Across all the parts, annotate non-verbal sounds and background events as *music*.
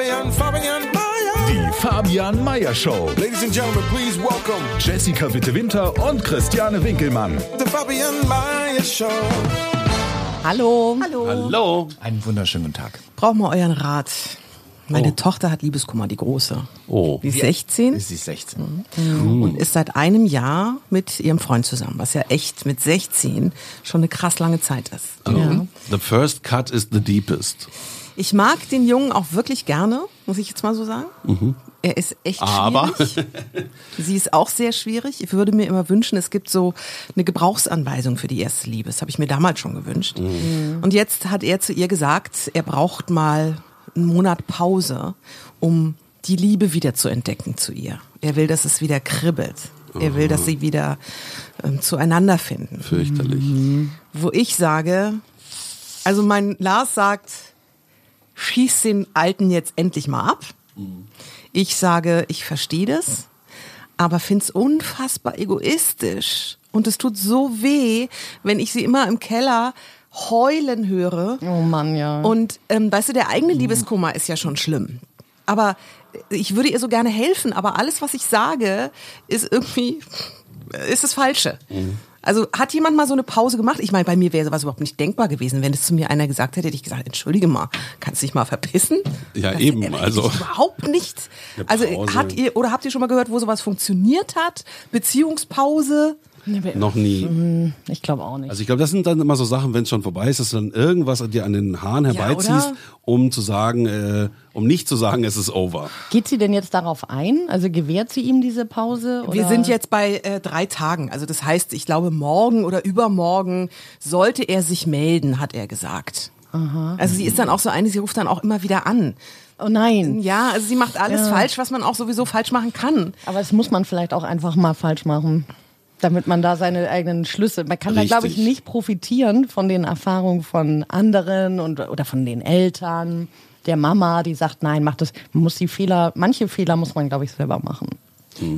Fabian, Fabian, Mayer. Die Fabian Meyer Show. Ladies and gentlemen, please welcome Jessica Witte-Winter und Christiane Winkelmann. the Fabian Mayer Show. Hallo. Hallo. Einen wunderschönen guten Tag. Brauchen wir euren Rat. Meine Tochter hat Liebeskummer, die große. Oh. Die ist 16 Ist sie 16? und ist seit einem Jahr mit ihrem Freund zusammen, was ja echt mit 16 schon eine krass lange Zeit ist. Ja. The first cut is the deepest. Ich mag den Jungen auch wirklich gerne, muss ich jetzt mal so sagen. Er ist echt Aber? schwierig. *laughs* Sie ist auch sehr schwierig. Ich würde mir immer wünschen, es gibt so eine Gebrauchsanweisung für die erste Liebe. Das habe ich mir damals schon gewünscht. Und jetzt hat er zu ihr gesagt, er braucht mal einen Monat Pause, um die Liebe wieder zu entdecken zu ihr. Er will, dass es wieder kribbelt. Er will, dass sie wieder ähm, zueinander finden. Fürchterlich. Wo ich sage, also mein Lars sagt, schieß den Alten jetzt endlich mal ab. Ich sage, ich verstehe das, aber find's unfassbar egoistisch. Und es tut so weh, wenn ich sie immer im Keller heulen höre. Oh Mann, ja. Und ähm, weißt du, der eigene Liebeskummer ist ja schon schlimm. Aber ich würde ihr so gerne helfen, aber alles, was ich sage, ist irgendwie, ist das Falsche. Also hat jemand mal so eine Pause gemacht? Ich meine, bei mir wäre sowas überhaupt nicht denkbar gewesen. Wenn es zu mir einer gesagt hätte, hätte ich gesagt, entschuldige mal, kannst du dich mal verpissen? Ja, Das eben, also- Überhaupt nicht. Also hat ihr, oder habt ihr schon mal gehört, wo sowas funktioniert hat? Beziehungspause? Noch nie. ich glaube auch nicht. Also ich glaube, das sind dann immer so Sachen, wenn es schon vorbei ist, dass du dann irgendwas dir an den Haaren herbeiziehst, oder? um zu sagen, äh, um nicht zu sagen, es ist over. Geht sie denn jetzt darauf ein? Also gewährt sie ihm diese Pause? Oder? Wir sind jetzt bei äh, drei Tagen. Also das heißt, ich glaube, morgen oder übermorgen sollte er sich melden, hat er gesagt. Also sie ist dann auch so eine, sie ruft dann auch immer wieder an. Oh nein. Ja, also sie macht alles Ja. falsch, was man auch sowieso falsch machen kann. Aber das muss man vielleicht auch einfach mal falsch machen. Damit man da seine eigenen Schlüsse, man kann da glaube ich nicht profitieren von den Erfahrungen von anderen und, oder von den Eltern, der Mama, die sagt, nein, mach das, man muss die Fehler, manche Fehler muss man glaube ich selber machen.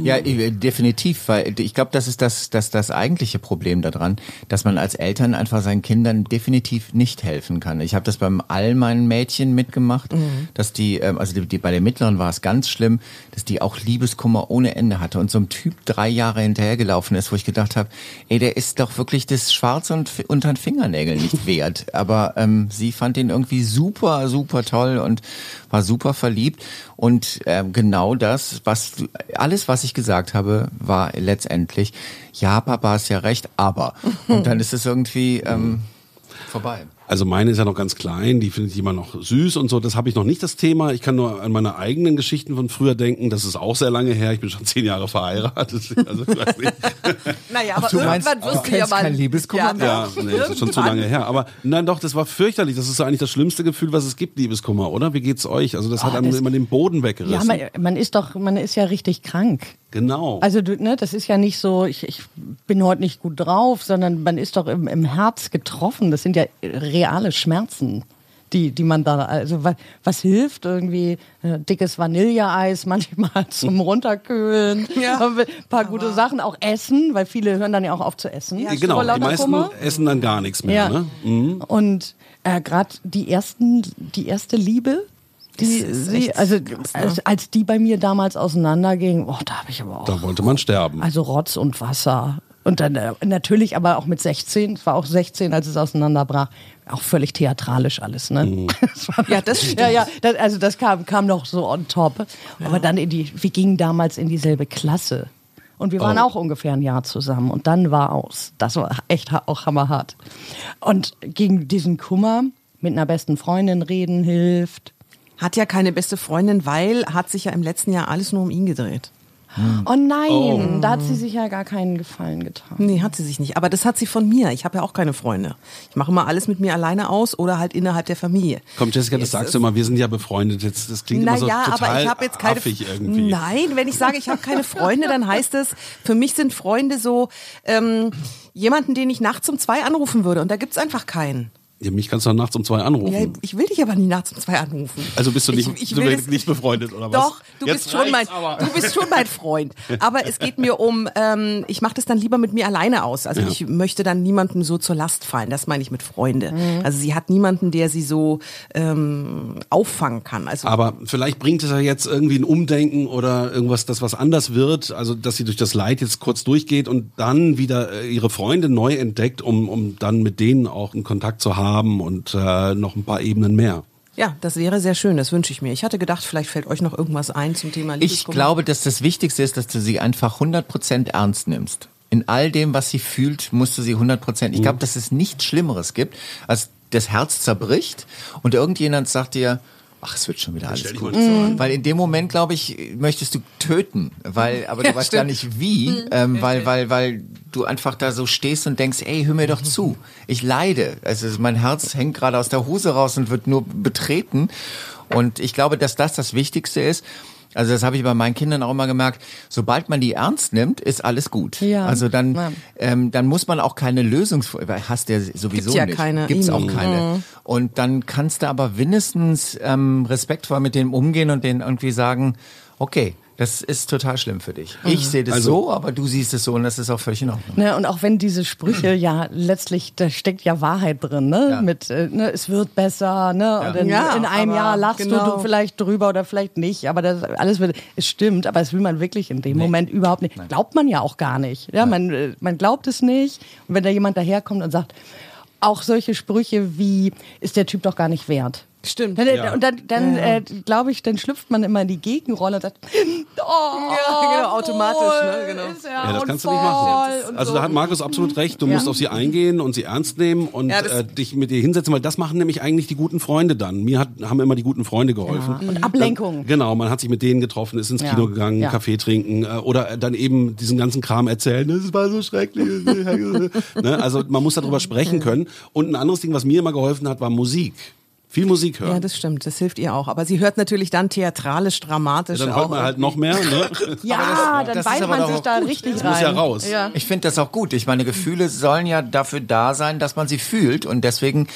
Ja, äh, definitiv, weil ich glaube, das ist das, das, das eigentliche Problem daran, dass man als Eltern einfach seinen Kindern definitiv nicht helfen kann. Ich habe das beim all meinen Mädchen mitgemacht, dass die, ähm, also die, die, bei der mittleren war es ganz schlimm, dass die auch Liebeskummer ohne Ende hatte und so ein Typ drei Jahre hinterhergelaufen ist, wo ich gedacht habe, ey, der ist doch wirklich das Schwarz und unter den Fingernägeln nicht *laughs* wert. Aber ähm, sie fand ihn irgendwie super, super toll und war super verliebt. Und ähm, genau das, was alles, was ich gesagt habe, war letztendlich, ja, Papa hast ja recht, aber. *laughs* Und dann ist es irgendwie ähm, vorbei. Also meine ist ja noch ganz klein, die findet jemand noch süß und so. Das habe ich noch nicht das Thema. Ich kann nur an meine eigenen Geschichten von früher denken. Das ist auch sehr lange her. Ich bin schon *laughs* zehn Jahre verheiratet. *laughs* Also, ich weiß nicht. *laughs* Naja, aber du meinst, irgendwann wirst du ja mal... keinen Liebeskummer mehr? Ja, nee, das ist schon zu lange her. Aber nein, doch, das war fürchterlich. Das ist so eigentlich das schlimmste Gefühl, was es gibt, Liebeskummer, oder? Wie geht's euch? Also das hat Ah, einem das- immer den Boden weggerissen. Ja, man, man ist doch, man ist ja richtig krank. genau. Also du, ne, das ist ja nicht so, ich, ich bin heute nicht gut drauf, sondern man ist doch im, im Herz getroffen. Das sind ja reale Schmerzen, die, die man da, also was, was hilft irgendwie äh, dickes Vanilleeis manchmal *laughs* zum Runterkühlen, Ja. ein paar gute Sachen, auch essen, weil viele hören dann ja auch auf zu essen. genau, vor die meisten Kummer. essen dann gar nichts mehr. Ja. Ne? Mhm. Und äh, gerade die ersten, die erste Liebe, die sie, also krass, ne? als, als die bei mir damals auseinanderging, oh, da habe ich aber auch Da wollte man sterben. also Rotz und Wasser. Und dann äh, natürlich aber auch mit 16, es war auch 16, als es auseinanderbrach, auch völlig theatralisch alles, ne? *laughs* Das war- Ja, das stimmt. Ja, ja, das, also das kam, kam noch so on top. Aber dann in die, wir gingen damals in dieselbe Klasse. Und wir waren Oh. auch ungefähr ein Jahr zusammen. Und dann war aus. Das war echt auch hammerhart. Und gegen diesen Kummer mit einer besten Freundin reden hilft. Hat ja keine beste Freundin, weil hat sich ja im letzten Jahr alles nur um ihn gedreht. Oh nein, da hat sie sich ja gar keinen Gefallen getan. Nee, hat sie sich nicht. Aber das hat sie von mir. Ich habe ja auch keine Freunde. Ich mache immer alles mit mir alleine aus oder halt innerhalb der Familie. Komm, Jessica, das Jetzt sagst du immer, wir sind ja befreundet. Jetzt, das klingt immer so Naja, total aber ich habe jetzt keine. affig irgendwie. Nein, wenn ich sage, ich habe keine Freunde, dann heißt es, für mich sind Freunde so ähm, jemanden, den ich nachts um zwei anrufen würde. Und da gibt's einfach keinen. Ja, mich kannst du doch nachts um zwei anrufen. Ja, ich will dich aber nie nachts um zwei anrufen. also bist du nicht, Ich- ich du bist nicht befreundet oder was? Doch, du Jetzt bist schon mein, aber. du bist schon mein Freund. Aber es geht mir um, ähm, ich mache das dann lieber mit mir alleine aus. Also Ja. ich möchte dann niemandem so zur Last fallen. Das meine ich mit Freunde. Mhm. Also sie hat niemanden, der sie so ähm, auffangen kann. Also Aber vielleicht bringt es ja jetzt irgendwie ein Umdenken oder irgendwas, das was anders wird. Also, dass sie durch das Leid jetzt kurz durchgeht und dann wieder äh, ihre Freunde neu entdeckt, um, um dann mit denen auch einen Kontakt zu haben und äh, noch ein paar Ebenen mehr. ja, das wäre sehr schön. Das wünsche ich mir. Ich hatte gedacht, vielleicht fällt euch noch irgendwas ein zum Thema Ich Liebeskummer. glaube, dass das Wichtigste ist, dass du sie einfach 100% ernst nimmst. In all dem, was sie fühlt, musst du sie 100%. Ich glaube, dass es nichts Schlimmeres gibt, als das Herz zerbricht und irgendjemand sagt dir, ach, es wird schon wieder alles gut. an. Weil in dem Moment, glaube ich, möchtest du töten, weil, aber du Ja, weißt stimmt. gar nicht wie, ähm, weil, weil, weil du einfach da so stehst und denkst, ey, hör mir doch zu. Ich leide. Also mein Herz hängt gerade aus der Hose raus und wird nur betreten. Und ich glaube, dass das das Wichtigste ist. Also das habe ich bei meinen Kindern auch immer gemerkt. Sobald man die ernst nimmt, ist alles gut. Ja. Also dann, Ja. ähm, dann muss man auch keine Lösungs, hast ja sowieso Gibt's ja nicht. keine. Gibt's auch Mhm. keine. Und dann kannst du aber mindestens ähm, respektvoll mit denen umgehen und denen irgendwie sagen, okay, das ist total schlimm für dich. Ich sehe das Also- so, aber du siehst es so und das ist auch völlig in Ordnung. Ne, und auch wenn diese Sprüche *clears throat* ja letztlich, da steckt ja Wahrheit drin, ne? Ja. Mit, äh, ne, es wird besser, ne? Und in, Ja, in einem Jahr lachst genau. du, du vielleicht drüber oder vielleicht nicht, aber das alles wird, es stimmt, aber das will man wirklich in dem Moment überhaupt nicht. Glaubt man ja auch gar nicht. Ja, man, äh, man glaubt es nicht. Und wenn da jemand daherkommt und sagt, auch solche Sprüche wie, ist der Typ doch gar nicht wert. Stimmt. Dann, Ja. Und dann, dann äh, glaube ich, dann schlüpft man immer in die Gegenrolle und sagt, *laughs* oh, Ja, genau, automatisch, ne, genau. Ist er Ja, das kannst du nicht machen. Also so. da hat Markus absolut recht. Du Ja. musst auf sie eingehen und sie ernst nehmen und Ja, äh, dich mit ihr hinsetzen, weil das machen nämlich eigentlich die guten Freunde dann. Mir hat, haben immer die guten Freunde geholfen. Ja. Und Ablenkung. Dann, genau, man hat sich mit denen getroffen, ist ins Ja. Kino gegangen, Ja. Kaffee trinken äh, oder dann eben diesen ganzen Kram erzählen. Das war so schrecklich. *laughs* ne? Also man muss darüber sprechen können. Und ein anderes Ding, was mir immer geholfen hat, war Musik. Viel Musik hören. Ja, das stimmt. Das hilft ihr auch. Aber sie hört natürlich dann theatralisch, dramatisch dann auch. hört man halt noch mehr. Ne? *laughs* Ja, das dann weint man sich da gut. richtig Das rein. muss ja raus. Ja. Ich finde das auch gut. Ich meine, Gefühle sollen ja dafür da sein, dass man sie fühlt. Und deswegen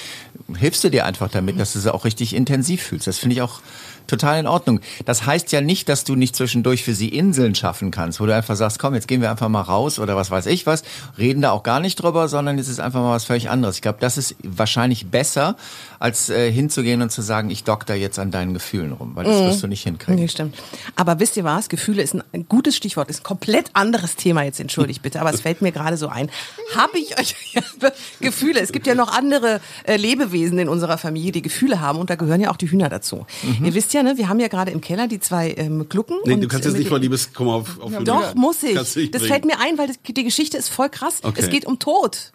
hilfst du dir einfach damit, dass du sie auch richtig intensiv fühlst. Das finde ich auch total in Ordnung. Das heißt ja nicht, dass du nicht zwischendurch für sie Inseln schaffen kannst, wo du einfach sagst, komm, jetzt gehen wir einfach mal raus oder was weiß ich was, reden da auch gar nicht drüber, sondern es ist einfach mal was völlig anderes. Ich glaube, das ist wahrscheinlich besser, als äh, hinzugehen und zu sagen, ich dokter jetzt an deinen Gefühlen rum, weil das wirst du nicht hinkriegen. Nee, stimmt. Aber wisst ihr was? Gefühle ist ein, ein gutes Stichwort, ist ein komplett anderes Thema jetzt, entschuldigt bitte, aber es fällt mir gerade so ein. Habe ich euch *laughs* Gefühle? Es gibt ja noch andere äh, Lebewesen in unserer Familie, die Gefühle haben und da gehören ja auch die Hühner dazu. Ihr wisst ja, ne, wir haben ja gerade im Keller die zwei ähm, Glucken. Nee, und, du kannst jetzt nicht von den- Liebeskummer auf, auf Doch, muss ich. Das bringen. fällt mir ein, weil das, die Geschichte ist voll krass. Okay. Es geht um Tod.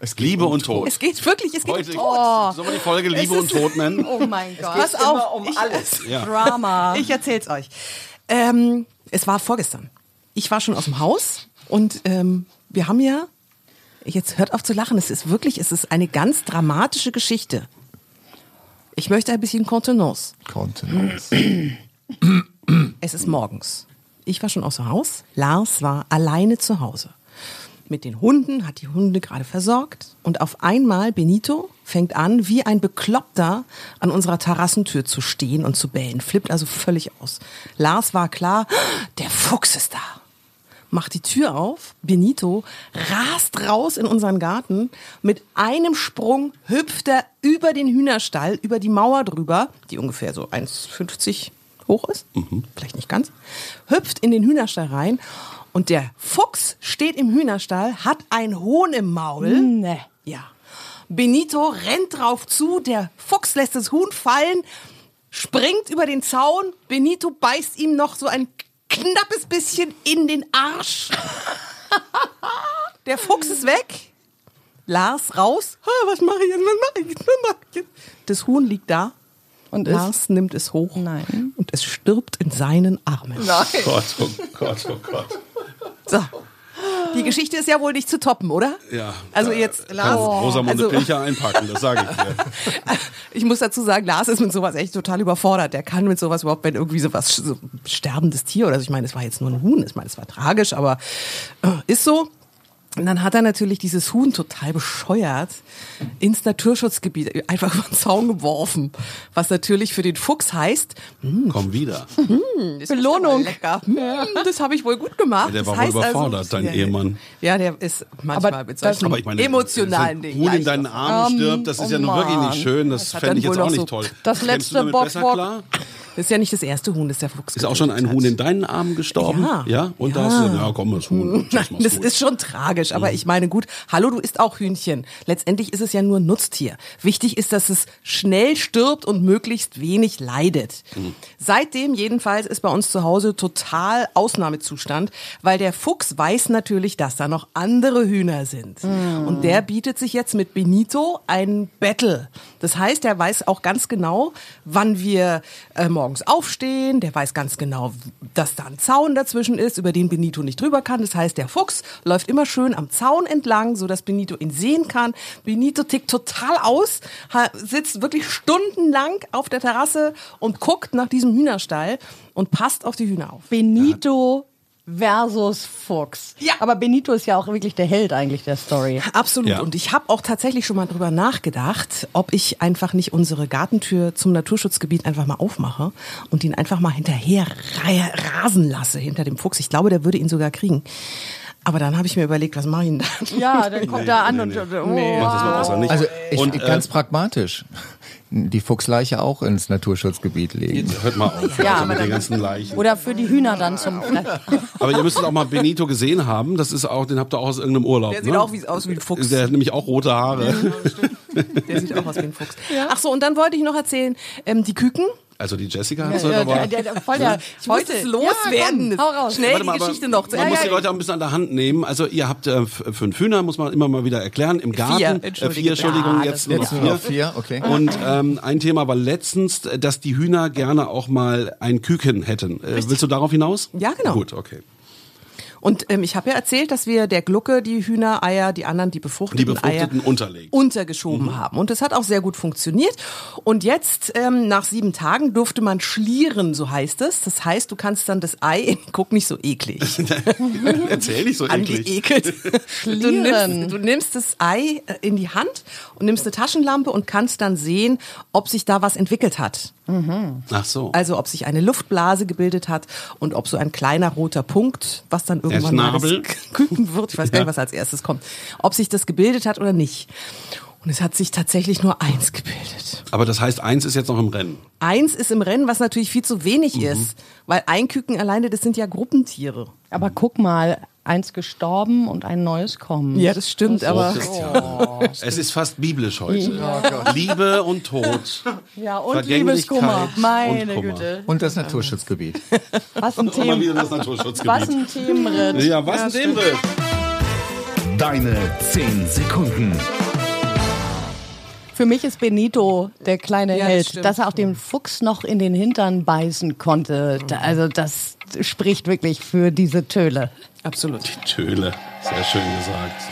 Es geht Liebe um und Tod. Es geht wirklich, es geht Heute, um Tod. sollen wir die Folge Liebe Es und ist- Tod nennen? *laughs* Oh mein Gott. Pass auf, um ich, alles. *laughs* Ja. Drama. Ich erzähl's euch. Ähm, es war vorgestern. Ich war schon aus dem Haus und ähm, wir haben ja, jetzt hört auf zu lachen, es ist wirklich, es ist eine ganz dramatische Geschichte. Ich möchte ein bisschen Kontenance. Kontenance. *clears throat* Es ist morgens. Ich war schon außer Haus. Lars war alleine zu Hause. Mit den Hunden, hat die Hunde gerade versorgt. Und auf einmal, Benito fängt an, wie ein Bekloppter an unserer Terrassentür zu stehen und zu bellen. Flippt also völlig aus. Lars war klar, der Fuchs ist da. Macht die Tür auf. Benito rast raus in unseren Garten. Mit einem Sprung hüpft er über den Hühnerstall, über die Mauer drüber, die ungefähr so 1,50 hoch ist, vielleicht nicht ganz, hüpft in den Hühnerstall rein und der Fuchs steht im Hühnerstall, hat ein Hohn im Maul. Ne. Ja. Benito rennt drauf zu, der Fuchs lässt das Huhn fallen, springt über den Zaun, Benito beißt ihm noch so ein knappes bisschen in den Arsch. Der Fuchs ist weg. Lars raus. "Ah, Was mache ich jetzt? Was mache ich jetzt? Was mache ich jetzt? Das Huhn liegt da. Und Lars nimmt es hoch Nein. und es stirbt in seinen Armen. Gott, oh Gott, oh Gott. So. Die Geschichte ist ja wohl nicht zu toppen, oder? Ja. Also jetzt, kann Lars. Rosamunde also- Pilcher einpacken, das sage ich dir. *laughs* Ich muss dazu sagen, Lars ist mit sowas echt total überfordert. Der kann mit sowas überhaupt, wenn irgendwie sowas, so ein sterbendes Tier oder so. Ich meine, es war jetzt nur ein Huhn. Ich meine, es war tragisch, aber äh, ist so. Und dann hat er natürlich dieses Huhn total bescheuert ins Naturschutzgebiet einfach *laughs* über den Zaun geworfen. Was natürlich für den Fuchs heißt, Komm wieder. das Belohnung. Ist aber lecker. Hm, das habe ich wohl gut gemacht. Der Das war wohl heißt also- überfordert, dein Ja, Ehemann. Ja, der ist manchmal Aber mit das- solchen Aber ich meine, emotionalen Dingen. Huhn in deinen. Armen stirbt, das ist ja oh nun wirklich nicht schön. Das, Das fände ich jetzt auch nicht so- toll. Das letzte klar? Das ist ja nicht das erste Huhn, das der Fuchs Ist auch schon ein getötet Huhn hat. in deinen Armen gestorben? Ja. Ja? Und da hast du gesagt, ja komm, das Huhn. Nein, machst das ist schon tragisch, aber ich meine, gut, hallo, du isst auch Hühnchen. Letztendlich ist es ja nur ein Nutztier. Wichtig ist, dass es schnell stirbt und möglichst wenig leidet. Seitdem jedenfalls ist bei uns zu Hause total Ausnahmezustand, weil der Fuchs weiß natürlich, dass da noch andere Hühner sind. Und der bietet sich jetzt mit Benito ein Battle. Das heißt, er weiß auch ganz genau, wann wir äh, morgens aufstehen. Der weiß ganz genau, dass da ein Zaun dazwischen ist, über den Benito nicht drüber kann. Das heißt, der Fuchs läuft immer schön am Zaun entlang, so dass Benito ihn sehen kann. Benito tickt total aus, sitzt wirklich stundenlang auf der Terrasse und guckt nach diesem Hühnerstall und passt auf die Hühner auf. Benito versus Fuchs. Ja. Aber Benito ist ja auch wirklich der Held eigentlich der Story. Absolut. Ja. Und ich habe auch tatsächlich schon mal drüber nachgedacht, ob ich einfach nicht unsere Gartentür zum Naturschutzgebiet einfach mal aufmache und ihn einfach mal hinterher ra- rasen lasse hinter dem Fuchs. Ich glaube, der würde ihn sogar kriegen. Aber dann habe ich mir überlegt, was mache ich denn dann? Ja, *laughs* dann kommt er an nee, und nee. oh, Mach das mal besser nicht. Also ich, Und, äh, ganz pragmatisch. Die Fuchsleiche auch ins Naturschutzgebiet legen. Hört mal auf, Ja, also mit den ganzen Leichen. Oder für die Hühner dann zum *laughs* Aber ihr müsstet auch mal Benito gesehen haben. Das ist auch, den habt ihr auch aus irgendeinem Urlaub. Der sieht ne? auch wie, aus wie ein Fuchs. Der hat nämlich auch rote Haare. Der sieht auch aus wie ein Fuchs. *laughs* Ach so, und dann wollte ich noch erzählen, ähm, die Küken. Also die Jessica hat Ja, ja, der, der, voll der, Ich wollte es loswerden. Ja, komm, hau raus. Schnell Warte die mal, aber Geschichte noch zu Man muss die Ende. Leute auch ein bisschen an der Hand nehmen. Also ihr habt äh, fünf Hühner, muss man immer mal wieder erklären. Im Garten. Vier, Äh, entschuldige. vier, Entschuldigung, Ja, jetzt nur noch vier. vier, okay. Und ähm, ein Thema war letztens, dass die Hühner gerne auch mal ein Küken hätten. Äh, willst du darauf hinaus? Ja, genau. Gut, okay. Und ähm, ich habe ja erzählt, dass wir der Glucke die Hühnereier, die anderen die befruchteten, Die befruchteten Eier unterlegen. untergeschoben haben. Und das hat auch sehr gut funktioniert. Und jetzt, ähm, nach sieben Tagen, durfte man schlieren, so heißt es. Das heißt, du kannst dann das Ei, guck nicht so eklig, *laughs* Erzähl nicht so eklig. angeekelt. *laughs* Du Schlieren. nimmst, du nimmst das Ei äh, in die Hand und nimmst eine Taschenlampe und kannst dann sehen, ob sich da was entwickelt hat. Ach so. Also ob sich eine Luftblase gebildet hat und ob so ein kleiner roter Punkt, was dann irgendwann Schnabel. Küken wird, ich weiß gar nicht, *laughs* was als erstes kommt, ob sich das gebildet hat oder nicht. Und es hat sich tatsächlich nur eins gebildet. Aber das heißt, eins ist jetzt noch im Rennen. Eins ist im Rennen, was natürlich viel zu wenig Mhm. ist, weil ein Küken alleine, das sind ja Gruppentiere. Aber guck mal, eins gestorben und ein neues kommt. Ja, das stimmt, aber Es ist fast biblisch heute. Liebe und Tod. Ja, und Vergänglichkeit Liebeskummer. Meine und Kummer. Güte. Und das Naturschutzgebiet. Was ein, das Naturschutzgebiet. was ein Themenritt. ja, was ein Themenritt. Deine 10 Sekunden. Für mich ist Benito der kleine Ja, das Held, stimmt. dass er auch den Fuchs noch in den Hintern beißen konnte. Also das spricht wirklich für diese Töle. absolut. Töle. Sehr schön gesagt.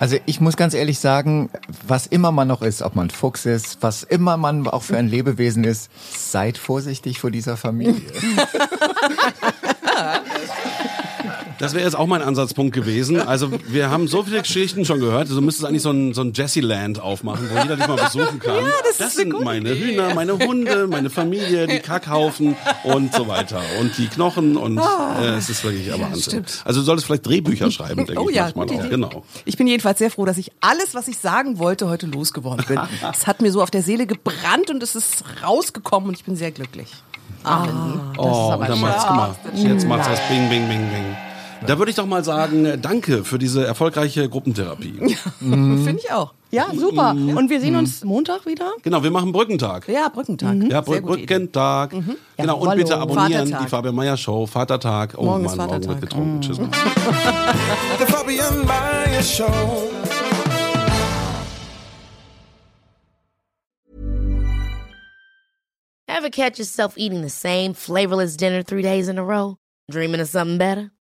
Also ich muss ganz ehrlich sagen, was immer man noch ist, ob man Fuchs ist, was immer man auch für ein Lebewesen ist, seid vorsichtig vor dieser Familie. *laughs* Das wäre jetzt auch mein Ansatzpunkt gewesen. Also wir haben so viele Geschichten schon gehört. Also du müsstest eigentlich so ein, so ein Jessie-Land aufmachen, wo jeder dich mal besuchen kann. das sind meine Hühner, meine Hunde, meine Familie, die Kackhaufen und so weiter. Und die Knochen und äh, es ist wirklich aber Wahnsinn. stimmt. Also du solltest vielleicht Drehbücher *laughs* schreiben, denke Oh ich ja, manchmal auch. Idee. Genau. Ich bin jedenfalls sehr froh, dass ich alles, was ich sagen wollte, heute losgeworden bin. *laughs* es hat mir so auf der Seele gebrannt und es ist rausgekommen und ich bin sehr glücklich. Amen. Oh, und dann macht's, mal, jetzt macht's was Bing, Bing, Bing, Bing. Da würde ich doch mal sagen, äh, danke für diese erfolgreiche Gruppentherapie. *laughs* Finde ich auch. Ja, super. Und wir sehen uns Montag wieder. Genau, wir machen Brückentag. Ja, Brückentag. Ja, Sehr Brü gute Idee. Brückentag. Genau, und bitte abonnieren Vatertag. die Fabian Meyer Show. Vatertag. Oh Morgen Mann, ist morgen wird Vatertag. getrunken. Tschüss. *laughs* The Fabian Meyer Show. Ever catch yourself eating the same flavorless dinner three days in a row? Dreaming of something better?